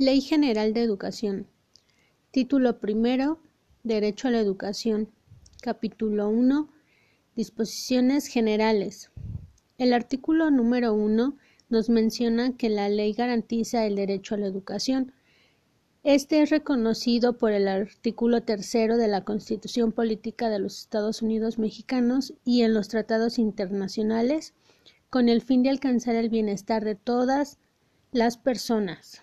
Ley General de Educación. Título primero. Derecho a la Educación. Capítulo 1. Disposiciones generales. El artículo número 1 nos menciona que la ley garantiza el derecho a la educación. Este es reconocido por el artículo tercero de la Constitución Política de los Estados Unidos Mexicanos y en los tratados internacionales con el fin de alcanzar el bienestar de todas las personas.